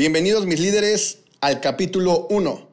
Bienvenidos mis líderes al capítulo 1.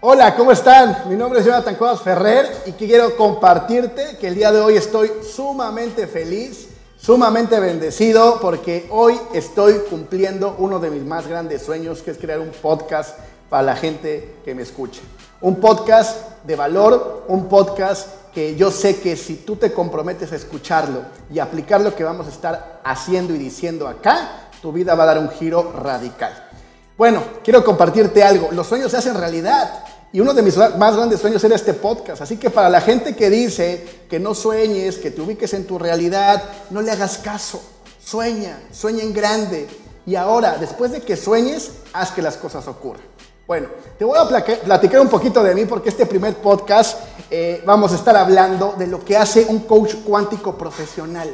Hola, ¿cómo están? Mi nombre es Jonathan Cuevas Ferrer y quiero compartirte que el día de hoy estoy sumamente feliz, sumamente bendecido porque hoy estoy cumpliendo uno de mis más grandes sueños que es crear un podcast para la gente que me escuche. Un podcast de valor, un podcast que yo sé que si tú te comprometes a escucharlo y aplicar lo que vamos a estar haciendo y diciendo acá, tu vida va a dar un giro radical. Bueno, quiero compartirte algo. Los sueños se hacen realidad. Y uno de mis más grandes sueños era este podcast. Así que para la gente que dice que no sueñes, que te ubiques en tu realidad, no le hagas caso. Sueña, sueña en grande. Y ahora, después de que sueñes, haz que las cosas ocurran. Bueno, te voy a platicar un poquito de mí porque este primer podcast eh, vamos a estar hablando de lo que hace un coach cuántico profesional.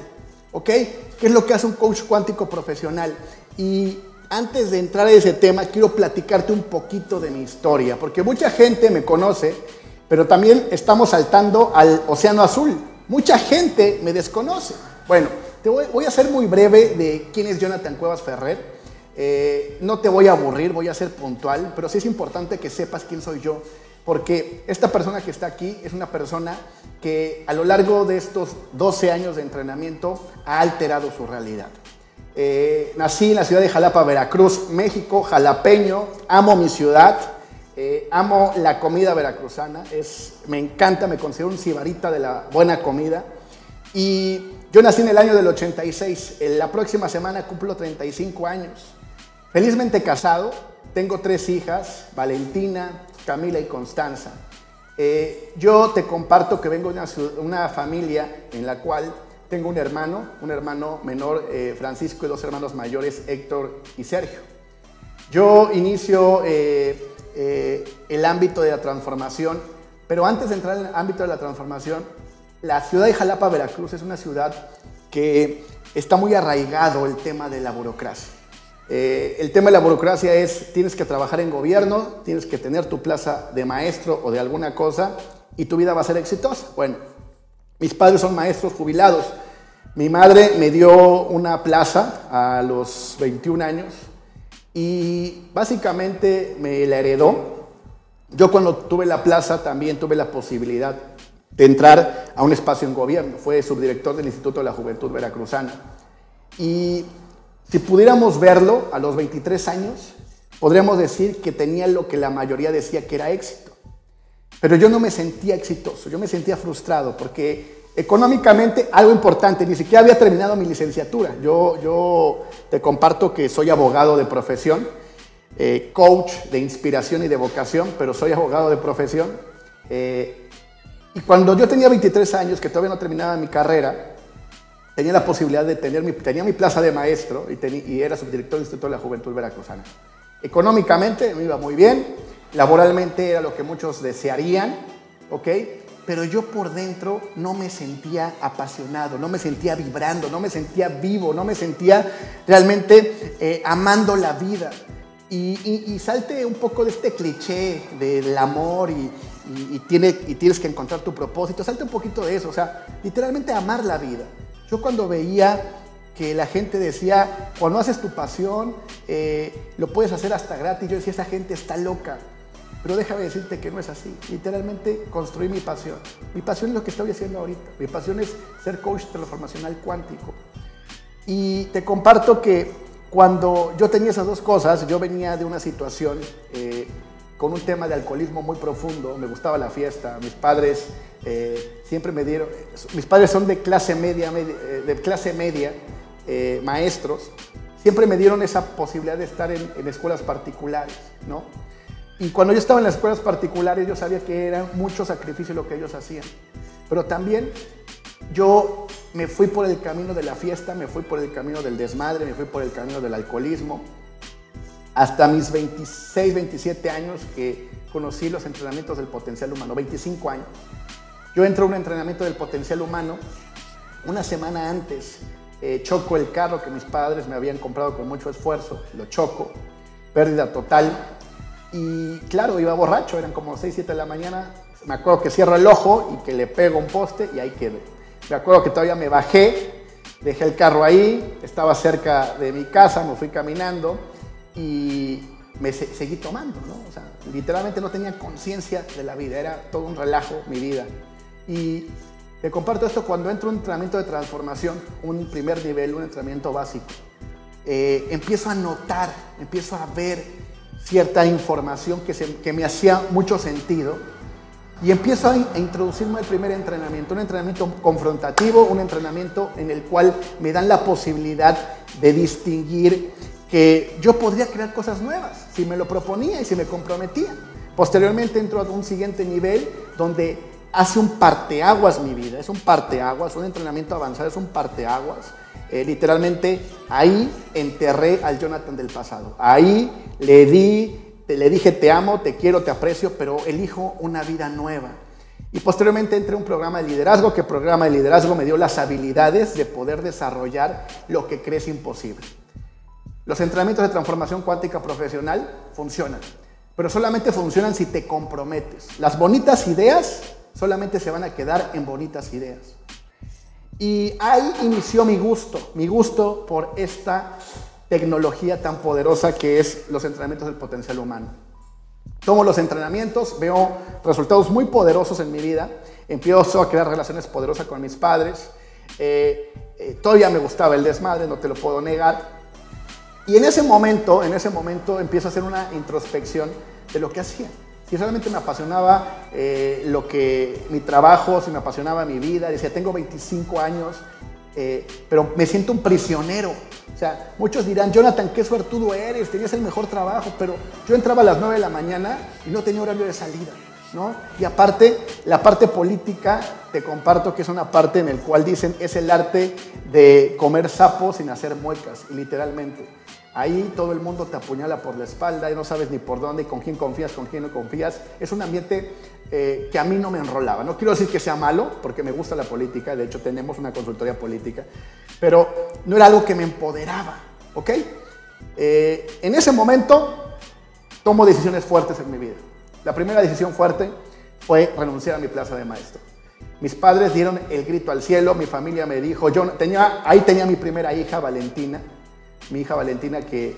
¿Ok? ¿Qué es lo que hace un coach cuántico profesional? Y antes de entrar a ese tema, quiero platicarte un poquito de mi historia, porque mucha gente me conoce, pero también estamos saltando al Océano Azul. Mucha gente me desconoce. Bueno, te voy, a ser muy breve de quién es Jonathan Cuevas Ferrer. Eh, no te voy a aburrir, voy a ser puntual, pero sí es importante que sepas quién soy yo, porque esta persona que está aquí es una persona que a lo largo de estos 12 años de entrenamiento ha alterado su realidad. Eh, nací en la ciudad de Jalapa, Veracruz, México, jalapeño, amo mi ciudad, eh, amo la comida veracruzana, es, me encanta, me considero un cibarita de la buena comida. Y yo nací en el año del 86, en la próxima semana cumplo 35 años. Felizmente casado, tengo tres hijas, Valentina, Camila y Constanza. Eh, yo te comparto que vengo de una, familia en la cual tengo un hermano, un hermano menor, eh, Francisco, y dos hermanos mayores, Héctor y Sergio. Yo inicio eh, el ámbito de la transformación, pero antes de entrar en el ámbito de la transformación, la ciudad de Jalapa, Veracruz, es una ciudad que está muy arraigado el tema de la burocracia. El tema de la burocracia es, tienes que trabajar en gobierno, tienes que tener tu plaza de maestro o de alguna cosa y tu vida va a ser exitosa. Bueno, mis padres son maestros jubilados. Mi madre me dio una plaza a los 21 años y básicamente me la heredó. Yo cuando tuve la plaza también tuve la posibilidad de entrar a un espacio en gobierno. Fue subdirector del Instituto de la Juventud Veracruzana. Y si pudiéramos verlo a los 23 años, podríamos decir que tenía lo que la mayoría decía que era éxito. Pero yo no me sentía exitoso, yo me sentía frustrado porque económicamente, algo importante, ni siquiera había terminado mi licenciatura. Yo, yo te comparto que soy abogado de profesión, eh, coach de inspiración y de vocación, pero soy abogado de profesión. Eh, y cuando yo tenía 23 años, que todavía no terminaba mi carrera, tenía la posibilidad de tener mi, tenía mi plaza de maestro y, y era subdirector del Instituto de la Juventud Veracruzana. Económicamente me iba muy bien, laboralmente era lo que muchos desearían, ¿ok? Pero yo por dentro no me sentía apasionado, no me sentía vibrando, no me sentía vivo, no me sentía realmente eh, amando la vida. Y, salte un poco de este cliché del amor y, tiene, y tienes que encontrar tu propósito, salte un poquito de eso, o sea, literalmente amar la vida. Yo cuando veía que la gente decía, cuando haces tu pasión, eh, lo puedes hacer hasta gratis, yo decía, esa gente está loca. Pero déjame decirte que no es así. Literalmente construí mi pasión. Mi pasión es lo que estoy haciendo ahorita. Mi pasión es ser coach transformacional cuántico. Y te comparto que cuando yo tenía esas dos cosas, yo venía de una situación eh, con un tema de alcoholismo muy profundo. Me gustaba la fiesta. Mis padres eh, siempre me dieron. Mis padres son de clase media, eh, de clase media, maestros. Siempre me dieron esa posibilidad de estar en, en escuelas particulares, ¿no? Y cuando yo estaba en las escuelas particulares, yo sabía que era mucho sacrificio lo que ellos hacían. Pero también yo me fui por el camino de la fiesta, me fui por el camino del desmadre, me fui por el camino del alcoholismo. Hasta mis 26, 27 años que conocí los entrenamientos del potencial humano, 25 años. Yo entro a un entrenamiento del potencial humano. Una semana antes eh, choco el carro que mis padres me habían comprado con mucho esfuerzo, lo choco, pérdida total, y claro, iba borracho, eran como 6, 7 de la mañana. Me acuerdo que cierro el ojo y que le pego un poste y ahí quedé. Me acuerdo que todavía me bajé, dejé el carro ahí, estaba cerca de mi casa, me fui caminando y me seguí tomando, ¿no? O sea, literalmente no tenía conciencia de la vida, era todo un relajo mi vida. Y te comparto esto cuando entro en un entrenamiento de transformación, un primer nivel, un entrenamiento básico. Eh, empiezo a notar, empiezo a ver cierta información que, que me hacía mucho sentido y empiezo a, introducirme al primer entrenamiento, un entrenamiento confrontativo, un entrenamiento en el cual me dan la posibilidad de distinguir que yo podría crear cosas nuevas si me lo proponía y si me comprometía. Posteriormente entro a un siguiente nivel donde hace un parteaguas mi vida, es un parteaguas, un entrenamiento avanzado, es un parteaguas. Eh, literalmente ahí enterré al Jonathan del pasado, ahí le di le dije te amo, te quiero, te aprecio, pero elijo una vida nueva. Y posteriormente entré a un programa de liderazgo, que programa de liderazgo me dio las habilidades de poder desarrollar lo que crees imposible. Los entrenamientos de transformación cuántica profesional funcionan, pero solamente funcionan si te comprometes. Las bonitas ideas solamente se van a quedar en bonitas ideas. Y ahí inició mi gusto, mi gusto por esta tecnología tan poderosa que es los entrenamientos del potencial humano. Tomo los entrenamientos, veo resultados muy poderosos en mi vida, empiezo a crear relaciones poderosas con mis padres, eh, eh, todavía me gustaba el desmadre, no te lo puedo negar, y en ese momento, en ese momento empiezo a hacer una introspección de lo que hacía. Si realmente me apasionaba eh, lo que mi trabajo, si me apasionaba mi vida, decía, tengo 25 años, pero me siento un prisionero o sea, muchos dirán, Jonathan, qué suertudo eres, tenías el mejor trabajo, pero yo entraba a las 9 de la mañana y no tenía horario de salida, ¿no? Y aparte, la parte política, te comparto que es una parte en la cual dicen, es el arte de comer sapos sin hacer muecas, literalmente. Ahí todo el mundo te apuñala por la espalda y no sabes ni por dónde, con quién confías, con quién no confías. Es un ambiente eh, que a mí no me enrolaba. No quiero decir que sea malo, porque me gusta la política, de hecho tenemos una consultoría política, pero no era algo que me empoderaba, ¿ok? Eh, en ese momento tomo decisiones fuertes en mi vida. La primera decisión fuerte fue renunciar a mi plaza de maestro. Mis padres dieron el grito al cielo, mi familia me dijo, yo tenía, ahí tenía mi primera hija, Valentina, mi hija Valentina que,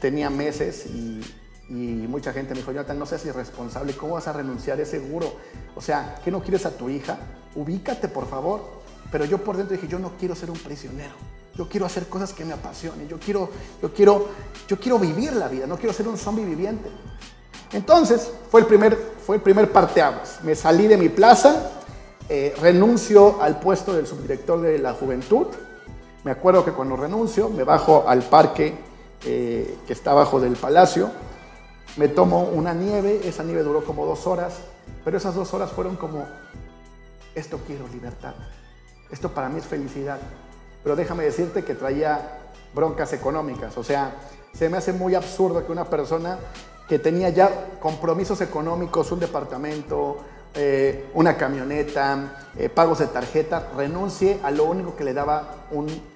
tenía meses y, mucha gente me dijo, Jonathan, no seas irresponsable, ¿cómo vas a renunciar? Es seguro. O sea, ¿qué no quieres a tu hija? Ubícate, por favor. Pero yo por dentro dije, yo no quiero ser un prisionero. Yo quiero hacer cosas que me apasionen. Yo quiero, yo quiero, yo quiero vivir la vida. No quiero ser un zombie viviente. Entonces, fue el primer, fue el primer parteaguas. Me salí de mi plaza, eh, renuncio al puesto del subdirector de la juventud me acuerdo que cuando renuncio me bajo al parque eh, que está abajo del palacio, me tomo una nieve, esa nieve duró como dos horas, pero esas dos horas fueron como, esto quiero libertad, esto para mí es felicidad, pero déjame decirte que traía broncas económicas, o sea, se me hace muy absurdo que una persona que tenía ya compromisos económicos, un departamento, eh, una camioneta, eh, pagos de tarjeta, renuncie a lo único que le daba un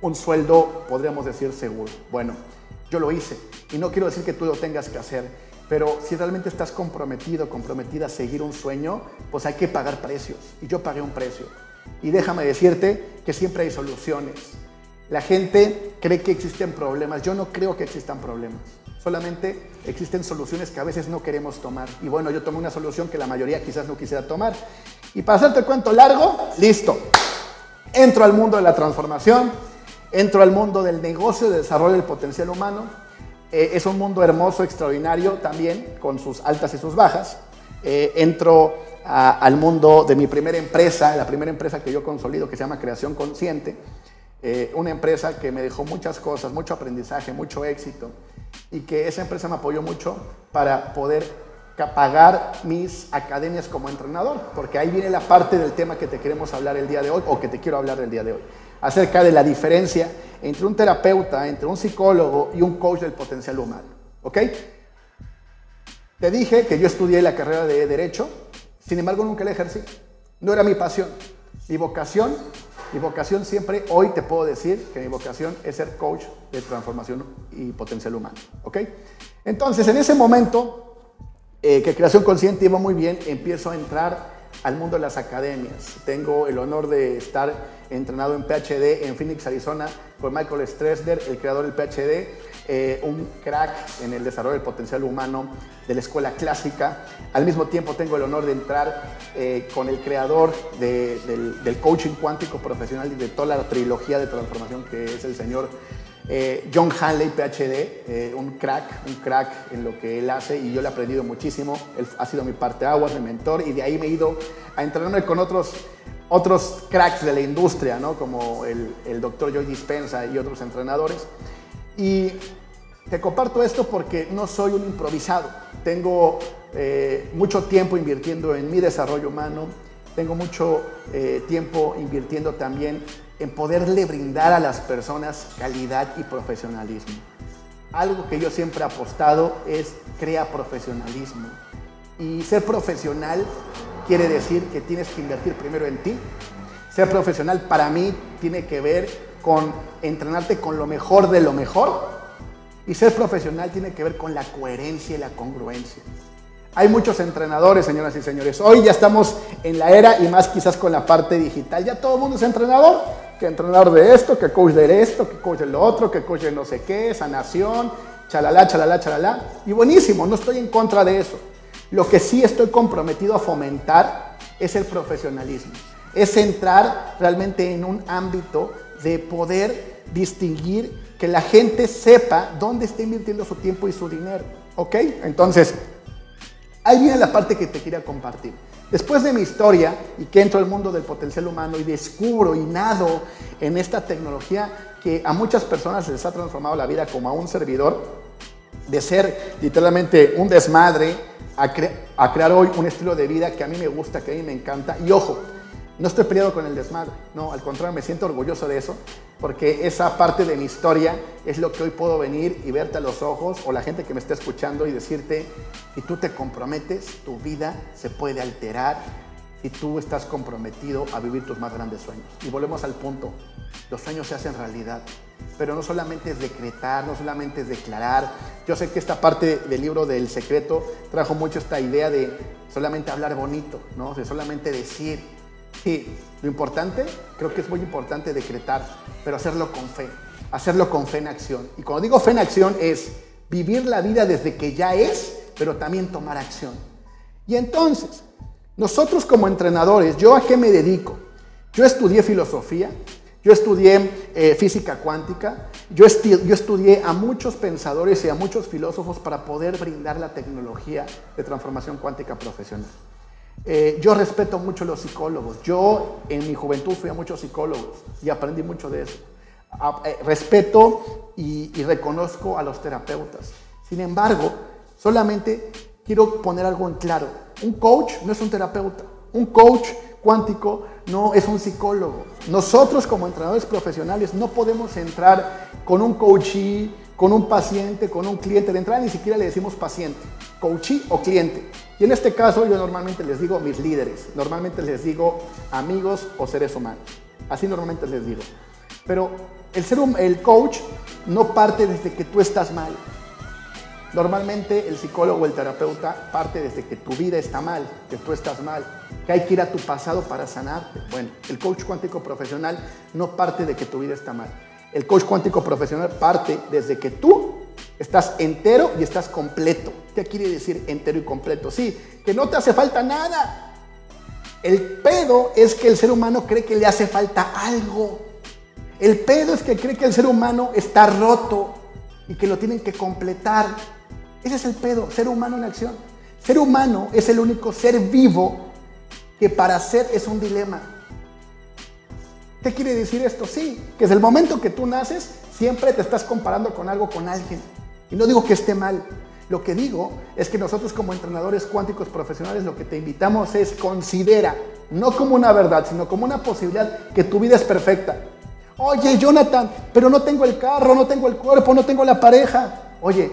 un sueldo, podríamos decir, seguro. Bueno, yo lo hice y no quiero decir que tú lo tengas que hacer, pero si realmente estás comprometido, comprometida a seguir un sueño, pues hay que pagar precios. Y yo pagué un precio. Y déjame decirte que siempre hay soluciones. La gente cree que existen problemas. Yo no creo que existan problemas. Solamente existen soluciones que a veces no queremos tomar. Y bueno, yo tomé una solución que la mayoría quizás no quisiera tomar. Y para hacerte el cuento largo, listo. Entro al mundo de la transformación, Entro al mundo del negocio de desarrollo del potencial humano. Eh, es un mundo hermoso, extraordinario también, con sus altas y sus bajas. Eh, entro al mundo de mi primera empresa, la primera empresa que yo consolido, que se llama Creación Consciente. Eh, una empresa que me dejó muchas cosas, mucho aprendizaje, mucho éxito. Y que esa empresa me apoyó mucho para poder pagar mis academias como entrenador, porque ahí viene la parte del tema que te queremos hablar el día de hoy, o que te quiero hablar el día de hoy acerca de la diferencia entre un terapeuta, entre un psicólogo y un coach del potencial humano. ¿Ok? Te dije que yo estudié la carrera de Derecho, sin embargo nunca la ejercí. No era mi pasión. Mi vocación, mi vocación siempre, hoy te puedo decir que mi vocación es ser coach de transformación y potencial humano. ¿Ok? Entonces, en ese momento eh, que Creación Consciente iba muy bien, empiezo a entrar al mundo de las academias. Tengo el honor de estar entrenado en PhD en Phoenix, Arizona, con Michael Stressler, el creador del PhD. eh, un crack en el desarrollo del potencial humano de la escuela clásica. Al mismo tiempo tengo el honor de entrar eh, con el creador del, del, coaching cuántico profesional y de toda la trilogía de transformación que es el señor eh, John Hanley, PhD, un crack, un crack en lo que él hace y yo le he aprendido muchísimo. Él ha sido mi parte agua, mi mentor y de ahí me he ido a entrenarme con otros otros cracks de la industria, ¿no? como el, doctor Joy Dispensa y otros entrenadores. Y te comparto esto porque no soy un improvisado. Tengo eh, mucho tiempo invirtiendo en mi desarrollo humano, tengo mucho eh, tiempo invirtiendo también en poderle brindar a las personas calidad y profesionalismo. Algo que yo siempre he apostado es crea profesionalismo. Y ser profesional quiere decir que tienes que invertir primero en ti. Ser profesional para mí tiene que ver con entrenarte con lo mejor de lo mejor y ser profesional tiene que ver con la coherencia y la congruencia. Hay muchos entrenadores, señoras y señores. Hoy ya estamos en la era y más quizás con la parte digital. Ya todo el mundo es entrenador. Que entrenador de esto, que coach de esto, que coach de lo otro, que coach de no sé qué, sanación, chalala, chalala, chalala. Y buenísimo, no estoy en contra de eso. Lo que sí estoy comprometido a fomentar es el profesionalismo. Es entrar realmente en un ámbito de poder distinguir que la gente sepa dónde está invirtiendo su tiempo y su dinero. ¿Ok? Entonces, ahí viene la parte que te quería compartir. Después de mi historia y que entro al mundo del potencial humano y descubro y nado en esta tecnología que a muchas personas les ha transformado la vida como a un servidor, de ser literalmente un desmadre, a, a crear hoy un estilo de vida que a mí me gusta, que a mí me encanta. Y ojo, no estoy peleado con el desmadre, no, al contrario, me siento orgulloso de eso, porque esa parte de mi historia es lo que hoy puedo venir y verte a los ojos o la gente que me está escuchando y decirte, si tú te comprometes, tu vida se puede alterar si tú estás comprometido a vivir tus más grandes sueños. Y volvemos al punto, los sueños se hacen realidad, pero no solamente es decretar, no solamente es declarar. Yo sé que esta parte del libro del secreto trajo mucho esta idea de solamente hablar bonito, ¿no? de solamente decir, Sí, lo importante, creo que es muy importante decretar, pero hacerlo con fe, hacerlo con fe en acción. Y cuando digo fe en acción es vivir la vida desde que ya es, pero también tomar acción. Y entonces, nosotros como entrenadores, ¿yo a qué me dedico? Yo estudié filosofía, yo estudié eh, física cuántica, yo, yo estudié a muchos pensadores y a muchos filósofos para poder brindar la tecnología de transformación cuántica profesional. Eh, yo respeto mucho a los psicólogos. Yo en mi juventud fui a muchos psicólogos y aprendí mucho de eso. Eh, respeto y, y reconozco a los terapeutas. Sin embargo, solamente quiero poner algo en claro. Un coach no es un terapeuta. Un coach cuántico no es un psicólogo. Nosotros como entrenadores profesionales no podemos entrar con un coachee, con un paciente, con un cliente. De entrada ni siquiera le decimos paciente, coachee o cliente. Y en este caso yo normalmente les digo mis líderes, normalmente les digo amigos o seres humanos. Así normalmente les digo. Pero el, ser, el coach no parte desde que tú estás mal. Normalmente el psicólogo o el terapeuta parte desde que tu vida está mal, que tú estás mal, que hay que ir a tu pasado para sanarte. Bueno, el coach cuántico profesional no parte de que tu vida está mal. El coach cuántico profesional parte desde que tú estás entero y estás completo. ¿Qué quiere decir entero y completo? Sí, que no te hace falta nada. El pedo es que el ser humano cree que le hace falta algo. El pedo es que cree que el ser humano está roto y que lo tienen que completar. Ese es el pedo, ser humano en acción. Ser humano es el único ser vivo que para ser es un dilema. ¿Qué quiere decir esto? Sí, que desde el momento que tú naces, siempre te estás comparando con algo, con alguien. Y no digo que esté mal. Lo que digo es que nosotros como entrenadores cuánticos profesionales lo que te invitamos es considera, no como una verdad, sino como una posibilidad que tu vida es perfecta. Oye, Jonathan, pero no tengo el carro, no tengo el cuerpo, no tengo la pareja. Oye,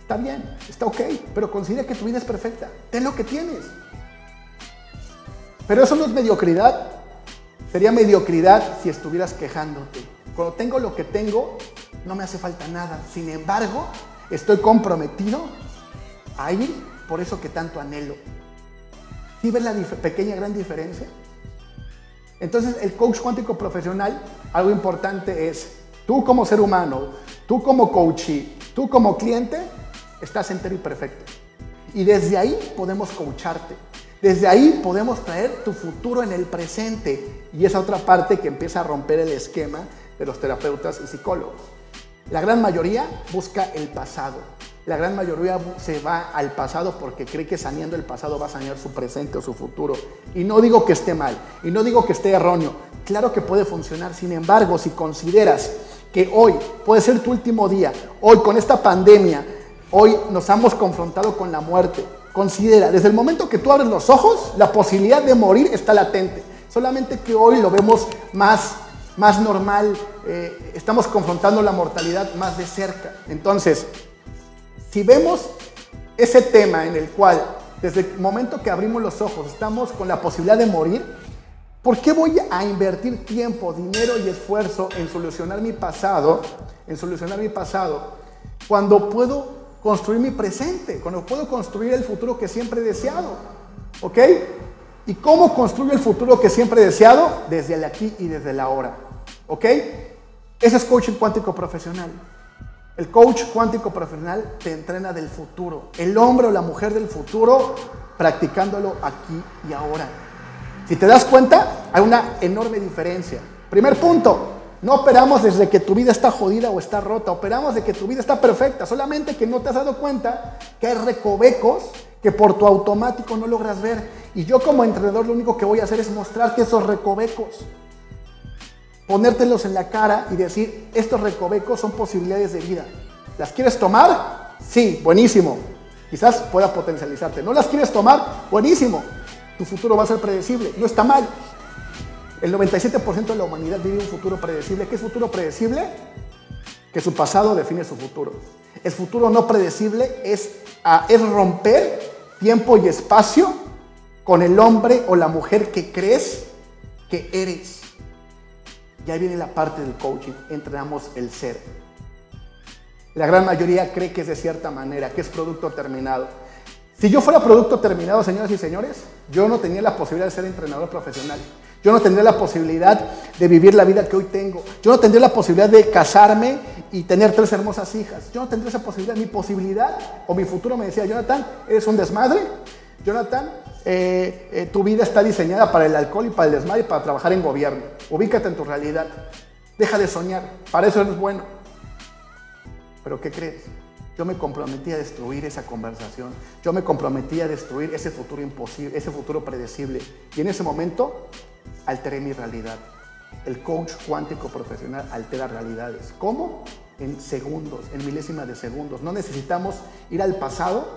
está bien, está ok, pero considera que tu vida es perfecta. Ten lo que tienes. Pero eso no es mediocridad. Sería mediocridad si estuvieras quejándote. Cuando tengo lo que tengo, no me hace falta nada. Sin embargo, Estoy comprometido a ir por eso que tanto anhelo. ¿Sí ves la pequeña gran diferencia? Entonces, el coach cuántico profesional, algo importante es, tú como ser humano, tú como coachee, Tú como cliente estás entero y perfecto. Y desde ahí podemos coacharte. Desde ahí podemos traer tu futuro en el presente. Y esa otra parte que empieza a romper el esquema de los terapeutas y psicólogos. La gran mayoría busca el pasado. La gran mayoría se va al pasado porque cree que saneando el pasado va a sanear su presente o su futuro. Y no digo que esté mal, y no digo que esté erróneo. Claro que puede funcionar. Sin embargo, si consideras que hoy puede ser tu último día, hoy con esta pandemia, hoy nos hemos confrontado con la muerte, considera, desde el momento que tú abres los ojos, la posibilidad de morir está latente. Solamente que hoy lo vemos más, más normal, eh, estamos confrontando la mortalidad más de cerca. Entonces, si vemos ese tema en el cual desde el momento que abrimos los ojos estamos con la posibilidad de morir, ¿por qué voy a invertir tiempo, dinero y esfuerzo en solucionar mi pasado, en solucionar mi pasado, cuando puedo construir mi presente, cuando puedo construir el futuro que siempre he deseado? ¿Ok? ¿Y cómo construyo el futuro que siempre he deseado? Desde el aquí y desde el ahora. ¿Ok? Ese es coaching cuántico profesional. El coach cuántico profesional te entrena del futuro. El hombre o la mujer del futuro practicándolo aquí y ahora. Si te das cuenta, hay una enorme diferencia. Primer punto, no operamos desde que tu vida está jodida o está rota, operamos de que tu vida está perfecta, solamente que no te has dado cuenta que hay recovecos que por tu automático no logras ver. Y yo como entrenador lo único que voy a hacer es mostrarte esos recovecos ponértelos en la cara y decir, estos recovecos son posibilidades de vida. ¿Las quieres tomar? Sí, buenísimo. Quizás pueda potencializarte. ¿No las quieres tomar? Buenísimo. Tu futuro va a ser predecible. No está mal. El 97% de la humanidad vive un futuro predecible. ¿Qué es futuro predecible? Que su pasado define su futuro. El futuro no predecible es, romper tiempo y espacio con el hombre o la mujer que crees que eres. Ya viene la parte del coaching, entrenamos el ser. La gran mayoría cree que es de cierta manera, que es producto terminado. Si yo fuera producto terminado, señoras y señores, yo no tenía la posibilidad de ser entrenador profesional. Yo no tendría la posibilidad de vivir la vida que hoy tengo. Yo no tendría la posibilidad de casarme y tener tres hermosas hijas. Yo no tendría esa posibilidad. Mi posibilidad o mi futuro me decía, Jonathan, eres un desmadre. Jonathan, eh, eh, tu vida está diseñada para el alcohol y para el desmadre y para trabajar en gobierno. Ubícate en tu realidad. Deja de soñar. Para eso eres bueno. Pero ¿qué crees? Yo me comprometí a destruir esa conversación. Yo me comprometí a destruir ese futuro imposible, ese futuro predecible. Y en ese momento alteré mi realidad. El coach cuántico profesional altera realidades. ¿Cómo? En segundos, en milésimas de segundos. No necesitamos ir al pasado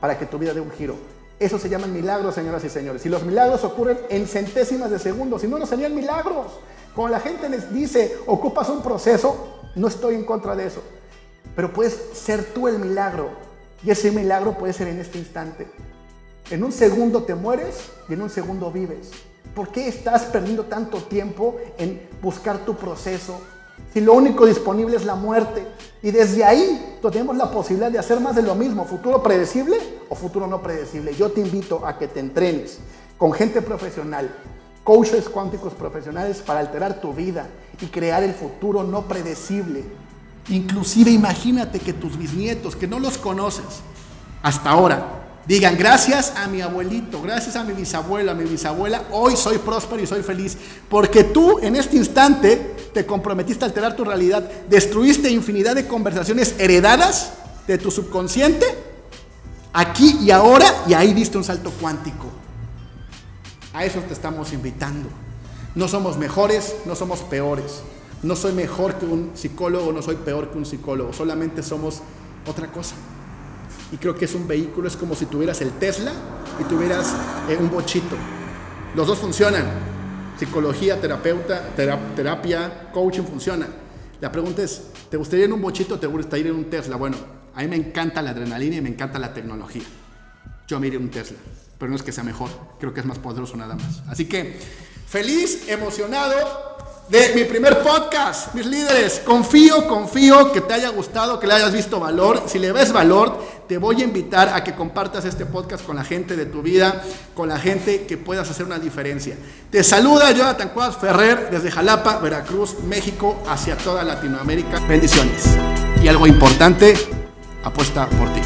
para que tu vida dé un giro. Eso se llaman milagros, señoras y señores. Y los milagros ocurren en centésimas de segundos, si no, no serían milagros. Cuando la gente les dice, ocupas un proceso, no estoy en contra de eso. Pero puedes ser tú el milagro. Y ese milagro puede ser en este instante. En un segundo te mueres y en un segundo vives. ¿Por qué estás perdiendo tanto tiempo en buscar tu proceso, si lo único disponible es la muerte. Y desde ahí tenemos la posibilidad de hacer más de lo mismo, futuro predecible o futuro no predecible. Yo te invito a que te entrenes con gente profesional, coaches cuánticos profesionales para alterar tu vida y crear el futuro no predecible. Inclusive imagínate que tus bisnietos, que no los conoces hasta ahora, Digan, gracias a mi abuelito, gracias a mi bisabuela, a mi bisabuela, hoy soy próspero y soy feliz. Porque tú en este instante te comprometiste a alterar tu realidad, destruiste infinidad de conversaciones heredadas de tu subconsciente, aquí y ahora, y ahí diste un salto cuántico. A eso te estamos invitando. No somos mejores, no somos peores. No soy mejor que un psicólogo, no soy peor que un psicólogo, solamente somos otra cosa y creo que es un vehículo, es como si tuvieras el Tesla y tuvieras eh, un bochito. Los dos funcionan. Psicología, terapeuta, terapia, coaching funciona. La pregunta es, ¿te gustaría ir en un bochito o te gustaría ir en un Tesla? Bueno, a mí me encanta la adrenalina y me encanta la tecnología. Yo me iré en un Tesla, pero no es que sea mejor, creo que es más poderoso nada más. Así que, feliz, emocionado de mi primer podcast, mis líderes. Confío, confío que te haya gustado, que le hayas visto valor. Si le ves valor, te voy a invitar a que compartas este podcast con la gente de tu vida, con la gente que puedas hacer una diferencia. Te saluda Jonathan Cuadras Ferrer desde Jalapa, Veracruz, México, hacia toda Latinoamérica. Bendiciones. Y algo importante, apuesta por ti.